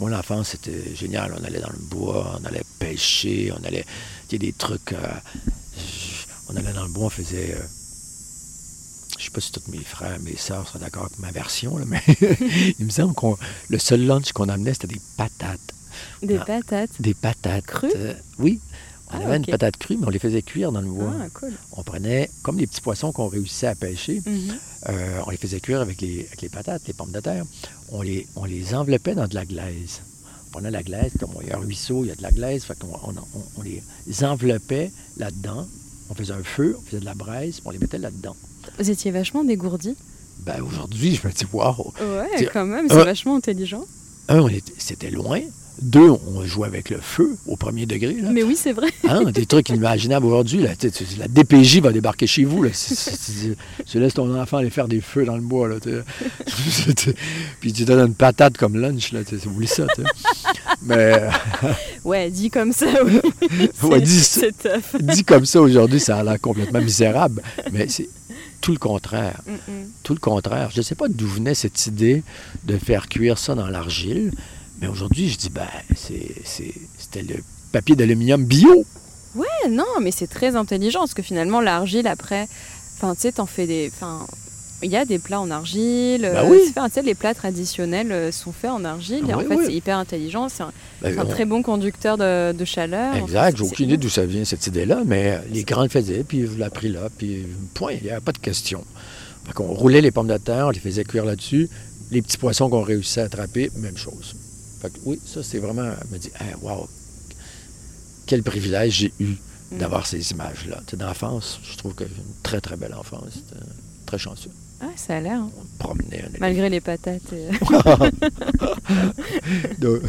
Mon enfance, c'était génial. On allait dans le bois, on allait pêcher, on allait. Il y a des trucs. euh, on allait dans le bois, on faisait. euh, je sais pas si tous mes frères, mes sœurs sont d'accord avec ma version, là, mais [LAUGHS] il me semble que le seul lunch qu'on amenait, c'était des patates. des patates. Des patates. Crues? euh, oui. On Ah, avait une patate crue, mais on les faisait cuire dans le bois. Ah, cool. On prenait, comme les petits poissons qu'on réussissait à pêcher, Mhm. euh, on les faisait cuire avec les, avec les patates, les pommes de terre. On les, on les enveloppait dans de la glaise. On prenait la glaise, comme il y a un ruisseau, il y a de la glaise, fait on, on- on les enveloppait là-dedans. On faisait un feu, on faisait de la braise, puis on les mettait là-dedans. Vous étiez vachement dégourdi. Ben, aujourd'hui, je me dis, waouh! Ouais, quand même, c'est euh, vachement intelligent. Un, on c'était loin. Deux, on jouait avec le feu au premier degré. Là. Mais oui, c'est vrai. Hein, des trucs inimaginables aujourd'hui. Tu- la DPJ va débarquer chez vous. Là. Tu laisses ton enfant aller faire des feux dans le bois. Là, [LAUGHS] Puis tu donnes une patate comme lunch. Là, oublie ça. Mais [LAUGHS] Ouais, dit comme ça, oui. Ouais, dit comme ça aujourd'hui, ça a l'air complètement misérable. Mais c'est tout le contraire. Mm, mm. Tout le contraire. Je ne sais pas d'où venait cette idée de faire cuire ça dans l'argile. Mais aujourd'hui, je dis, ben, c'était le papier d'aluminium bio. Ouais, non, mais c'est très intelligent parce que finalement, l'argile, après, enfin, tu sais, t'en fais des. Enfin, il y a des plats en argile. Bah euh, oui. tu sais, les plats traditionnels euh, sont faits en argile. et Ah en oui, fait, oui. c'est hyper intelligent. C'est un, Ben, on- très bon conducteur de, de chaleur. En Exact, fait, j'ai aucune idée d'où ça vient cette idée-là, mais les grands le faisaient, puis je l'ai pris là, puis point, il n'y avait pas de question. Fait qu'on roulait les pommes de terre, on les faisait cuire là-dessus. Les petits poissons qu'on réussissait à attraper, même chose. Fait que oui, ça c'est vraiment, je me dis, hey, wow, quel privilège j'ai eu Mm. d'avoir ces images-là. D'enfance, je trouve que j'ai une très très belle enfance, c'était très chanceux. Ah, ça a l'air. hein. On promenait, on Malgré les patates. [LAUGHS] Donc,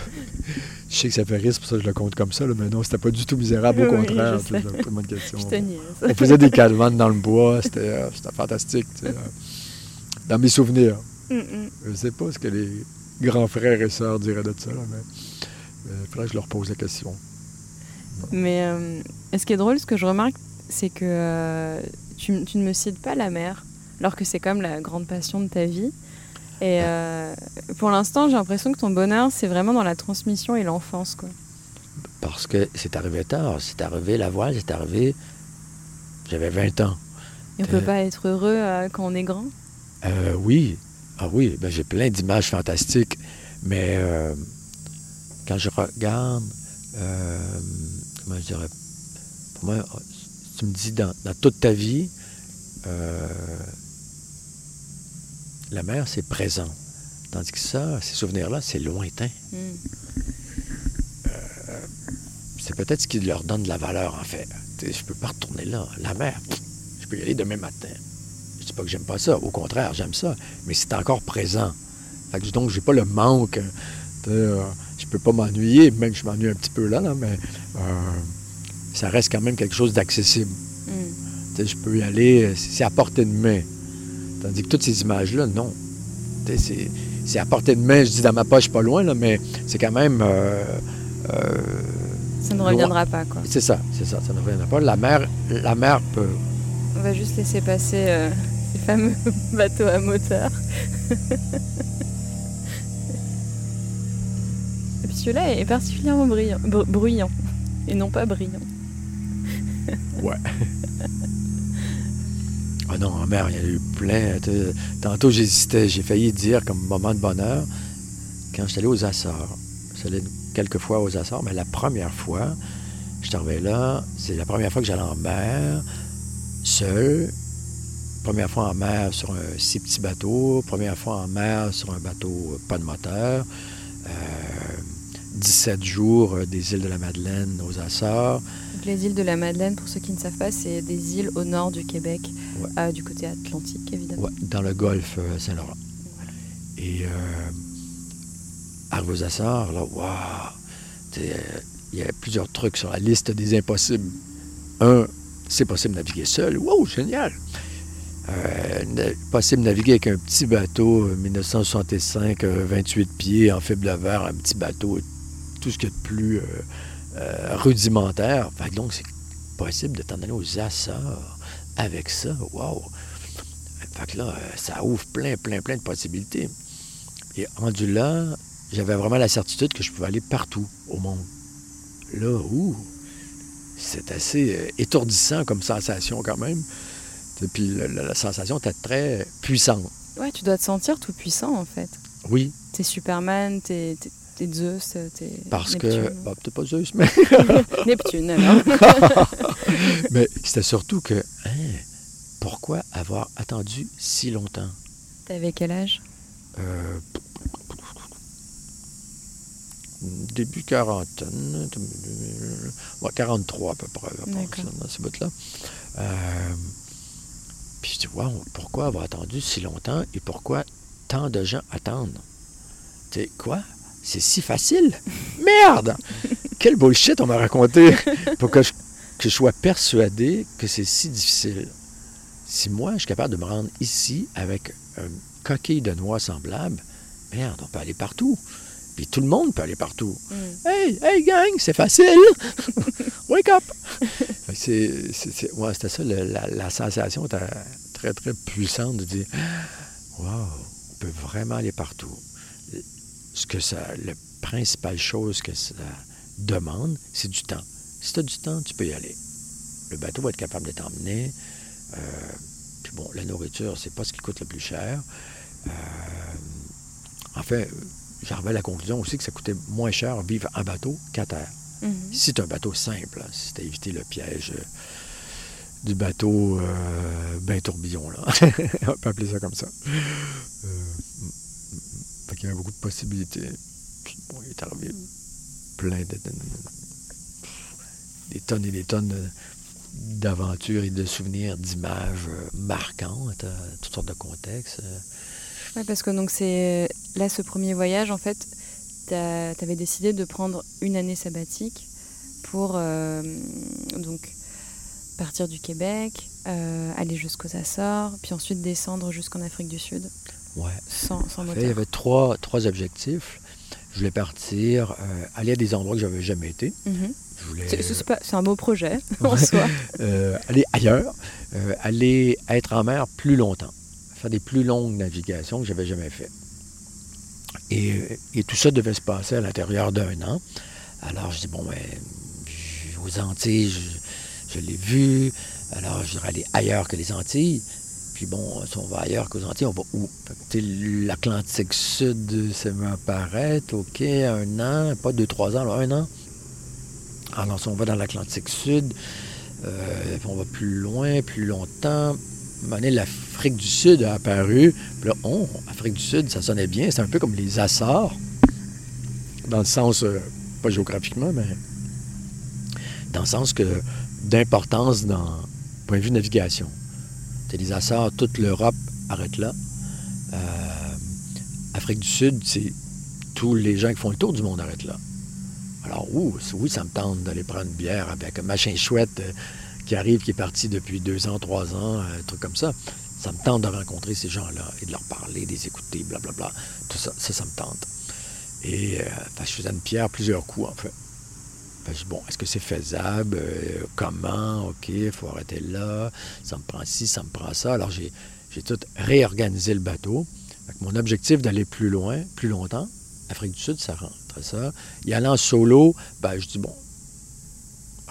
je sais que ça fait rire, c'est pour ça que je le compte comme ça, là, mais non, c'était pas du tout misérable, au Oui, contraire. je sais, une bonne question. Je. On faisait des calvanes dans le bois, c'était euh, c'était fantastique. tu sais, euh, Dans mes souvenirs. Mm, mm. Je sais pas ce que les grands frères et sœurs diraient de ça, là, mais il faudrait que je leur pose la question. Mais euh, ce qui est drôle, ce que je remarque, c'est que euh, tu, tu ne me cites pas la mer, alors que c'est comme la grande passion de ta vie. Et euh, pour l'instant, j'ai l'impression que ton bonheur, c'est vraiment dans la transmission et l'enfance, quoi. Parce que c'est arrivé tard. C'est arrivé, la voile, c'est arrivé. J'avais 20 ans. Et on Euh. peut pas être heureux euh, quand on est grand? Euh, oui. Ah oui, ben, j'ai plein d'images fantastiques. Mais euh, quand je regarde, euh, comment je dirais, pour moi, si tu me dis dans, dans toute ta vie, euh, la mer, c'est présent. Tandis que ça, ces souvenirs-là, c'est lointain. Mm. C'est peut-être ce qui leur donne de la valeur, en fait. Tu sais, je peux pas retourner là. La mer, pff, je peux y aller demain matin. Pas que j'aime pas ça. Au contraire, j'aime ça. Mais c'est encore présent. Fait que, donc, j'ai pas le manque. euh, je peux pas m'ennuyer, même je m'ennuie un petit peu là, là mais euh, ça reste quand même quelque chose d'accessible. Mm. Je peux y aller, c'est à portée de main. Tandis que toutes ces images-là, non. C'est à portée de main, je dis dans ma poche pas loin, là, mais c'est quand même. euh, euh, Ça ne Loin. reviendra pas, quoi. c'est ça, c'est ça, ça ne reviendra pas. La mer, la mer peut. On va juste laisser passer euh, [LAUGHS] bateaux à moteur. Et puis celui-là est particulièrement bruyant et non pas brillant. Ouais. Ah non, en mer, il y a eu plein. Tantôt, j'hésitais. J'ai failli dire comme moment de bonheur quand j'étais allé aux Açores. Allé quelques fois aux Açores, mais la première fois, je suis arrivé là, c'est la première fois que j'allais en mer, seul. Première fois en mer sur un si petit bateau, première fois en mer sur un bateau euh, pas de moteur. Euh, 17 jours euh, des îles de la Madeleine aux Açores. Donc, les îles de la Madeleine, pour ceux qui ne savent pas, c'est des îles au nord du Québec, Ouais. euh, du côté atlantique évidemment. Ouais, dans le golfe euh, Saint-Laurent. Et euh, arrivé aux Açores, là, waouh! euh, Il y a plusieurs trucs sur la liste des impossibles. Un, c'est possible de naviguer seul. Wow, génial! Euh, possible de naviguer avec un petit bateau, euh, 1965, euh, 28 pieds, en fibre de verre, un petit bateau, tout ce qu'il y a de plus euh, euh, rudimentaire. Fait que donc, c'est possible de t'en aller aux Açores avec ça. Wow! Fait que là, euh, ça ouvre plein, plein, plein de possibilités. Et rendu là, j'avais vraiment la certitude que je pouvais aller partout au monde. Là, ouh, c'est assez euh, étourdissant comme sensation quand même. Et puis la, la- la sensation était très puissante. Ouais, tu dois te sentir tout puissant en fait. Oui, T'es Superman, t'es t'es Zeus, t'es parce que... Bah, peut-être pas Zeus, mais, [LAUGHS] Neptune alors. [LAUGHS] mais c'était surtout que... hein, pourquoi avoir attendu si longtemps? T'avais quel âge? Euh, début quarantaine. Ouais, 43 à peu près, à ce bout-là. Euh, puis je dis, wow, pourquoi avoir attendu si longtemps et pourquoi tant de gens attendent? Tu sais, quoi? C'est si facile? [LAUGHS] Merde! Quel bullshit on m'a raconté pour que je, que je sois persuadé que c'est si difficile. Si moi, je suis capable de me rendre ici avec une coquille de noix semblable, merde, on peut aller partout. Puis tout le monde peut aller partout. Mm. Hey, hey gang, c'est facile! [LAUGHS] Wake up! C'est, c'est- ouais, c'était ça, le- la, la sensation était très, très puissante de dire Wow, on peut vraiment aller partout. Ce que ça, la principale chose que ça demande, c'est du temps. Si tu as du temps, tu peux y aller. Le bateau va être capable de t'emmener. Euh, puis bon, la nourriture, c'est pas ce qui coûte le plus cher. Euh, en fait, j'arrivais à la conclusion aussi que ça coûtait moins cher vivre en bateau qu'à terre. Mhm. Si c'est un bateau simple, hein, si tu évité le piège euh, du bateau euh, ben tourbillon, là. [LAUGHS] on peut appeler ça comme ça. Euh, fait qu'il y avait beaucoup de possibilités. Puis bon, il est arrivé plein de, de- de- des tonnes et des tonnes d'aventures et de souvenirs, d'images euh, marquantes, toutes sortes de contextes. Ouais, parce que donc c'est là ce premier voyage en fait, t'as- t'avais décidé de prendre une année sabbatique pour euh, donc partir du Québec, euh, aller jusqu'aux Açores, puis ensuite descendre jusqu'en Afrique du Sud Ouais. sans, sans fait, il y avait trois, trois objectifs. Je voulais partir, euh, aller à des endroits que j'avais jamais été. Mhm. C'est- un beau projet [LAUGHS] en soi. aller ailleurs, aller être en mer plus longtemps, faire des plus longues navigations que j'avais jamais fait. Et, tout ça devait se passer à l'intérieur d'un an. Alors je dis bon ben aux Antilles, je, l'ai vu. Alors je dirais aller ailleurs que les Antilles. Puis bon, si on va ailleurs qu'aux Antilles, on va où? L'Atlantique Sud, ça va apparaître, OK, un an, pas deux, trois ans, là, un an. Alors, si on va dans l'Atlantique Sud, euh, on va plus loin, plus longtemps. Donné, l'Afrique du Sud a apparu. Puis là, oh, Afrique du Sud, ça sonnait bien. C'est un peu comme les Açores, dans le sens, euh, pas géographiquement, mais dans le sens que d'importance dans point de vue navigation. C'est les Açores, toute l'Europe arrête là. Euh, Afrique du Sud, c'est tous les gens qui font le tour du monde arrêtent là. Alors, ouh, oui, ça me tente d'aller prendre une bière avec un machin chouette euh, qui arrive, qui est parti depuis deux ans, trois ans, un truc comme ça. Ça me tente de rencontrer ces gens-là et de leur parler, de les écouter, blablabla. Tout ça, ça, ça me tente. Et euh, que je faisais une pierre plusieurs coups, en fait. Que je dis, bon, est-ce que c'est faisable? Euh, comment? OK, il faut arrêter là. Ça me prend ci, ça me prend ça. Alors, j'ai, tout réorganisé le bateau. Mon objectif d'aller plus loin, plus longtemps, Afrique du Sud, ça rentre ça. Y allant solo, ben, je dis, bon,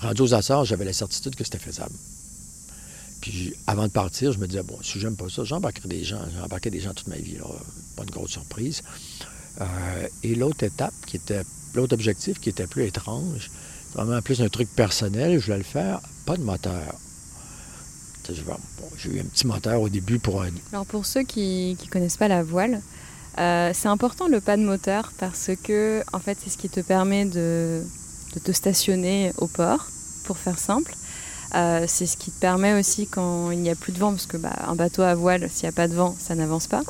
rendu aux Açores, j'avais la certitude que c'était faisable. Puis avant de partir, je me disais, bon, si j'aime pas ça, j'embarquerai des gens. J'ai embarqué des gens toute ma vie, là. pas une grosse surprise. Euh, et l'autre étape qui était l'autre objectif qui était plus étrange, vraiment plus un truc personnel, je voulais le faire, pas de moteur. Bon, J'ai eu un petit moteur au début pour un- Alors pour ceux qui ne connaissent pas la voile, euh, c'est important le pas de moteur parce que en fait c'est ce qui te permet de, de te stationner au port, pour faire simple. Euh, c'est ce qui te permet aussi quand il n'y a plus de vent, parce que bah, un bateau à voile, s'il n'y a pas de vent, ça n'avance pas.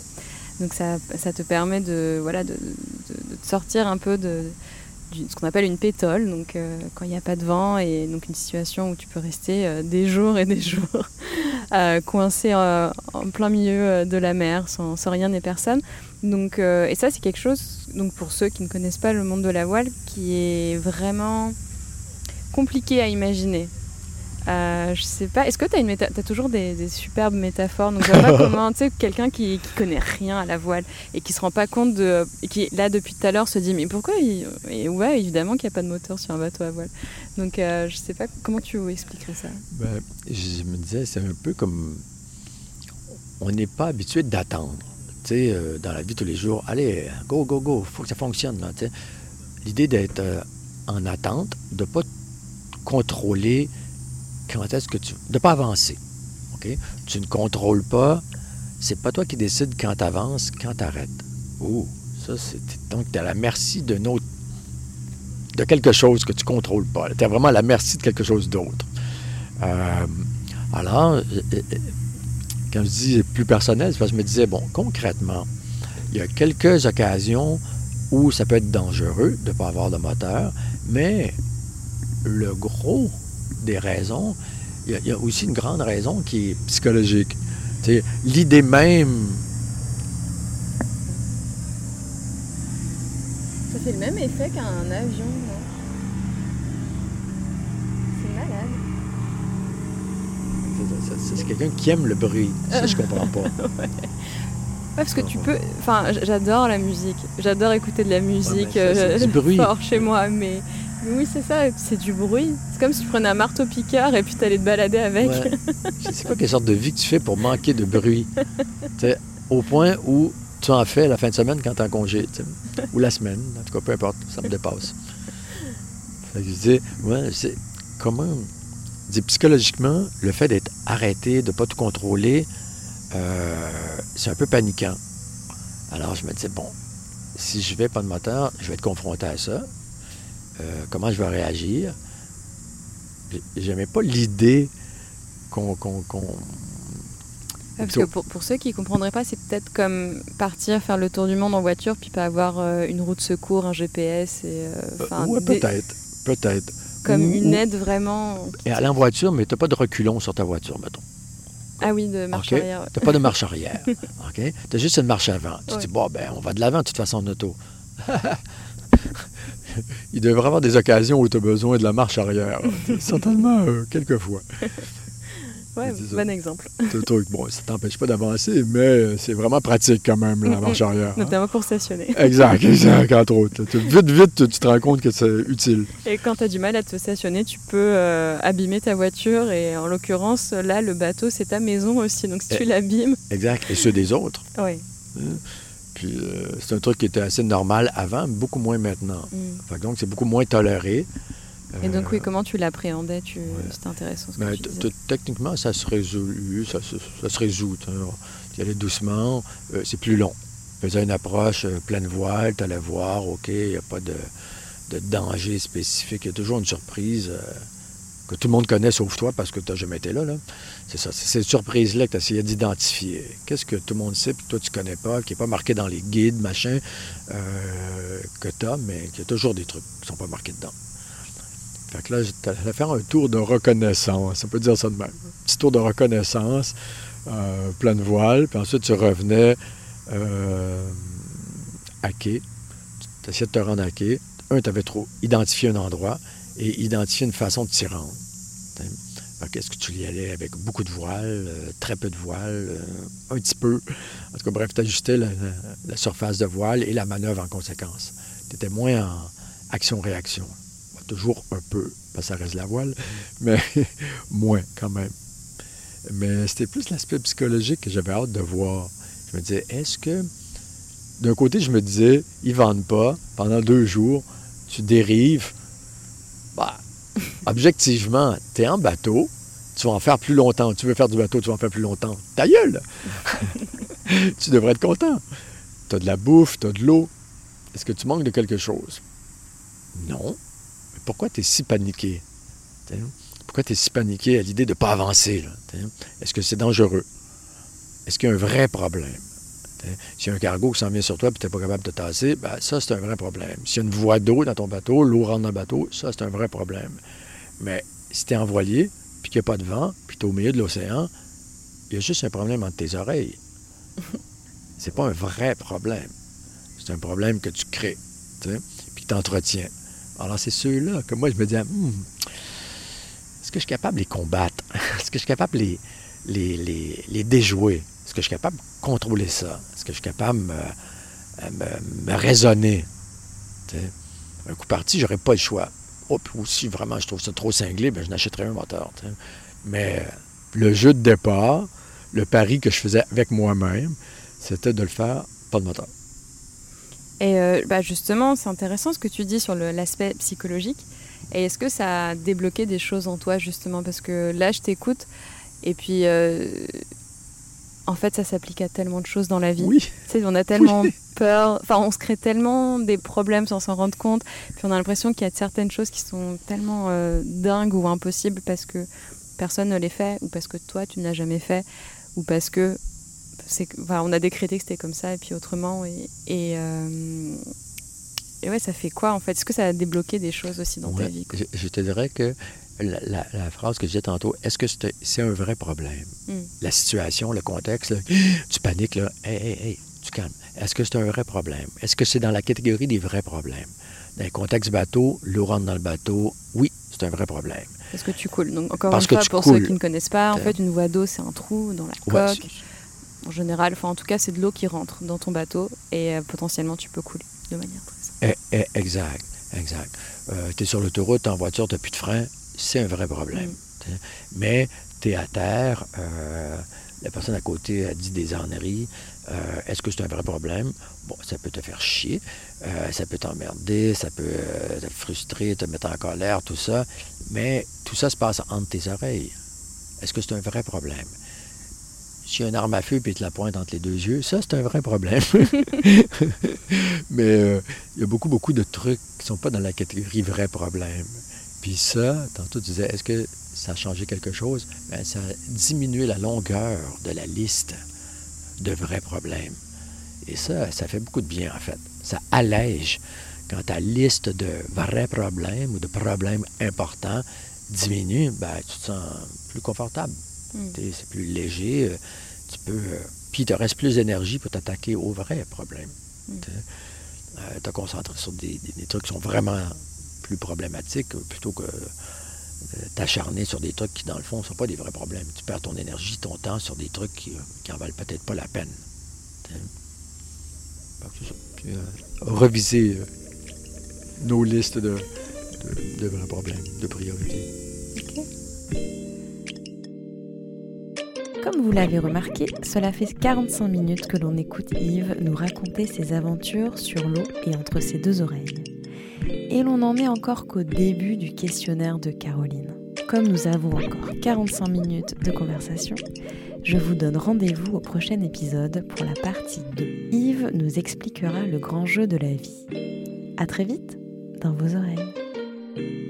Donc ça, ça te permet de, voilà, de, de- de sortir un peu de, ce qu'on appelle une pétole, donc euh, quand il n'y a pas de vent, et donc une situation où tu peux rester euh, des jours et des [LAUGHS] jours euh, coincé en plein milieu de la mer, sans, rien et personne. Donc, et ça, c'est quelque chose, donc pour ceux qui ne connaissent pas le monde de la voile, qui est vraiment compliqué à imaginer. Euh, je sais pas, est-ce que tu as, méta- toujours des, des superbes métaphores? Donc, je vois pas [LAUGHS] comment, tu sais, quelqu'un qui, qui connaît rien à la voile et qui se rend pas compte de. et qui, là, depuis tout à l'heure, se dit Mais pourquoi il... Et ouais, évidemment qu'il n'y a pas de moteur sur un bateau à voile. Donc, euh, je sais pas comment tu expliquerais ça. Ben, je me disais, c'est un peu comme. On n'est pas habitué d'attendre. Tu sais, euh, dans la vie tous les jours, allez, go, go, go, faut que ça fonctionne. L'idée d'être euh, en attente, de ne pas contrôler quand est-ce que tu. de ne pas avancer. Tu ne contrôles pas. C'est pas toi qui décides quand tu avances, quand tu arrêtes. Oh, ça, c'est. Donc, tu es à la merci d'un autre. de quelque chose que tu ne contrôles pas. Tu es vraiment à la merci de quelque chose d'autre. Euh, alors, euh, euh, quand je dis plus personnel, c'est parce que je me disais, bon, concrètement, il y a quelques occasions où ça peut être dangereux de ne pas avoir de moteur, mais le gros des raisons, il y a, il y a aussi une grande raison qui est psychologique. L'idée même, Ça fait le même effet qu'un avion, non? C'est malade. c'est- quelqu'un qui aime le bruit. Ça, je comprends pas. [LAUGHS] Ouais, parce que tu peux. Enfin, j'adore la musique. J'adore écouter de la musique ça, c'est euh, fort chez moi, mais. Oui, c'est ça, c'est du bruit. C'est comme si tu prenais un marteau-piqueur et puis t'allais te balader avec. Ouais. Je sais pas quelle sorte de vie que tu fais pour manquer de bruit? Au point où tu en fais la fin de semaine quand tu es en congé. Ou la semaine. En tout cas, peu importe. Ça me dépasse. Fait que je disais, ouais, c'est comment. je dis, psychologiquement, le fait d'être arrêté, de ne pas tout contrôler, euh, c'est un peu paniquant. Alors, je me disais, bon, si je vais pas de moteur, je vais être confronté à ça. Euh, comment je vais réagir? J'aimais pas l'idée qu'on. parce que pour, pour ceux qui ne comprendraient pas, c'est peut-être comme partir faire le tour du monde en voiture puis pas avoir euh, une roue de secours, un GPS et. euh, enfin, ouais, des- peut-être. Peut-être. Comme Ou- une aide vraiment. Et aller en voiture, mais tu n'as pas de reculon sur ta voiture, mettons. Ah oui, de marche arrière. Tu n'as pas de marche arrière. [LAUGHS] OK? Tu as juste une marche avant. Tu te dis, bon, ben, on va de l'avant, de toute façon, en auto. [LAUGHS] [LAUGHS] Il devrait y avoir des occasions où tu as besoin de la marche arrière. [LAUGHS] Certainement, euh, quelques fois. [LAUGHS] Ouais, bon exemple. Bon, ça t'empêche pas d'avancer, mais c'est vraiment pratique quand même, la Mm, marche mm. arrière. hein. Notamment pour stationner. Exact, exact, entre autres. Tu- Vite, vite, tu tu te rends compte que c'est utile. Et quand tu as du mal à te stationner, tu peux euh, abîmer ta voiture. Et en l'occurrence, là, le bateau, c'est ta maison aussi. Donc si tu Eh. l'abîmes, Exact. Et ceux des autres. oui. Puis euh, c'est un truc qui était assez normal avant, beaucoup moins maintenant. Mm. Fait que donc, c'est beaucoup moins toléré. Et donc, Euh, oui, comment tu l'appréhendais? Tu... C'était intéressant ce que ben, tu disais. techniquement, ça se résout. Ça, se- ça se résout. tu y allais doucement, euh, c'est plus long. Tu faisais une approche euh, pleine voile, tu allais voir, OK, il n'y a pas de, de danger spécifique. Il y a toujours une surprise euh, que tout le monde connaît sauf toi parce que tu n'as jamais été là. là. C'est ça. C'est cette surprise-là que tu essayais d'identifier. Qu'est-ce que tout le monde sait puis toi tu connais pas, qui n'est pas marqué dans les guides, machin, euh, que tu as, mais qu'il y a toujours des trucs qui ne sont pas marqués dedans. Fait que là, j'allais faire un tour de reconnaissance. On peut dire ça de même. Un petit tour de reconnaissance, euh, pleine voile, puis ensuite tu revenais euh, à quai. Tu essayais de te rendre à quai. Un, tu avais trop identifié un endroit et identifié une façon de que Est-ce que tu y allais avec beaucoup de voile, euh, très peu de voile, euh, un petit peu? En tout cas, bref, tu ajustais la surface de voile et la manœuvre en conséquence. Tu étais moins en action-réaction. Toujours un peu, parce que ça reste la voile, [LAUGHS] mais [LAUGHS] moins quand même. Mais c'était plus l'aspect psychologique que j'avais hâte de voir. Je me disais, est-ce que d'un côté, je me disais, ils vendent pas pendant deux jours, tu dérives. Objectivement, tu es en bateau, tu vas en faire plus longtemps. Tu veux faire du bateau, tu vas en faire plus longtemps. Ta gueule! [LAUGHS] tu devrais être content. Tu as de la bouffe, tu as de l'eau. Est-ce que tu manques de quelque chose? Non. Mais pourquoi tu es si paniqué? Pourquoi tu es si paniqué à l'idée de ne pas avancer? Est-ce que c'est dangereux? Est-ce qu'il y a un vrai problème? Y a un cargo qui s'en vient sur toi et tu n'es pas capable de tasser, ben, ça, c'est un vrai problème. S'il y a une voie d'eau dans ton bateau, l'eau rentre dans le bateau, ça, c'est un vrai problème. Mais si tu es envoyé, puis qu'il n'y a pas de vent, puis tu es au milieu de l'océan, il y a juste un problème entre tes oreilles. [LAUGHS] c'est pas un vrai problème. C'est un problème que tu crées, puis que tu entretiens. Alors, c'est ceux-là que moi, je me dis, hmm, est-ce que je suis capable de les combattre? [LAUGHS] Est-ce que je suis capable de les, les, les, déjouer? Est-ce que je suis capable de contrôler ça? Est-ce que je suis capable de me, me, raisonner? Un coup parti, j'aurais pas le choix. Oh, puis aussi, vraiment, je trouve ça trop cinglé, bien, je n'achèterais un moteur. Mais le jeu de départ, le pari que je faisais avec moi-même, c'était de le faire pas de moteur. Et euh, bah justement, c'est intéressant ce que tu dis sur l'aspect psychologique. Et est-ce que ça a débloqué des choses en toi, justement? Parce que là, je t'écoute, et puis, euh, en fait, ça s'applique à tellement de choses dans la vie. Oui. Tu sais, on a tellement peur, enfin, on se crée tellement des problèmes sans s'en rendre compte, puis on a l'impression qu'il y a certaines choses qui sont tellement euh, dingues ou impossibles parce que personne ne les fait, ou parce que toi, tu ne l'as jamais fait, ou parce que on a décrété que c'était comme ça et puis autrement. Et, et, euh, ouais, ça fait quoi en fait? Est-ce que ça a débloqué des choses aussi dans ta vie je, te dirais que la, phrase que je disais tantôt, est-ce que c'est un vrai problème? Hmm. La situation, le contexte, [GASPS] tu paniques, là, hey, hey, hey, tu calmes. Est-ce que c'est un vrai problème? Est-ce que c'est dans la catégorie des vrais problèmes? Dans le contexte bateau, l'eau rentre dans le bateau, oui, c'est un vrai problème. Parce que tu coules. Donc, encore une fois, pour ceux qui ne connaissent pas, en fait, une voie d'eau, c'est un trou dans la coque en général, enfin en tout cas, c'est de l'eau qui rentre dans ton bateau et euh, potentiellement tu peux couler de manière très simple. Eh, eh, exact, exact. Euh, tu es sur l'autoroute, en voiture, tu n'as plus de frein, c'est un vrai problème. Mm. Mais tu es à terre, euh, la personne à côté a dit des enneries. Est-ce que c'est un vrai problème? Bon, ça peut te faire chier, ça peut t'emmerder, ça peut te frustrer, te mettre en colère, tout ça. Mais tout ça se passe entre tes oreilles. Est-ce que c'est un vrai problème? Si une arme à feu et tu la pointe entre les deux yeux, ça, c'est un vrai problème. [LAUGHS] Mais euh, il y a beaucoup, beaucoup de trucs qui ne sont pas dans la catégorie vrai problème. Puis ça, tantôt tu disais, est-ce que ça a changé quelque chose? Bien, ça a diminué la longueur de la liste de vrais problèmes. Et ça, ça fait beaucoup de bien, en fait. Ça allège quand ta liste de vrais problèmes ou de problèmes importants diminue, ben, tu te sens plus confortable. Mm. C'est plus léger. Euh, tu peux. Euh, puis, il te reste plus d'énergie pour t'attaquer aux vrais problèmes. Mm. Euh, te concentrer sur des, trucs qui sont vraiment plus problématiques plutôt que t'acharner sur des trucs qui, dans le fond, ne sont pas des vrais problèmes. Tu perds ton énergie, ton temps sur des trucs qui, qui en valent peut-être pas la peine. Reviser nos listes de, de, vrais problèmes, de priorités. Comme vous l'avez remarqué, cela fait 45 minutes que l'on écoute Yves nous raconter ses aventures sur l'eau et entre ses deux oreilles. Et l'on n'en est encore qu'au début du questionnaire de Caroline. Comme nous avons encore 45 minutes de conversation, je vous donne rendez-vous au prochain épisode pour la partie 2. Yves nous expliquera le grand jeu de la vie. A très vite dans vos oreilles.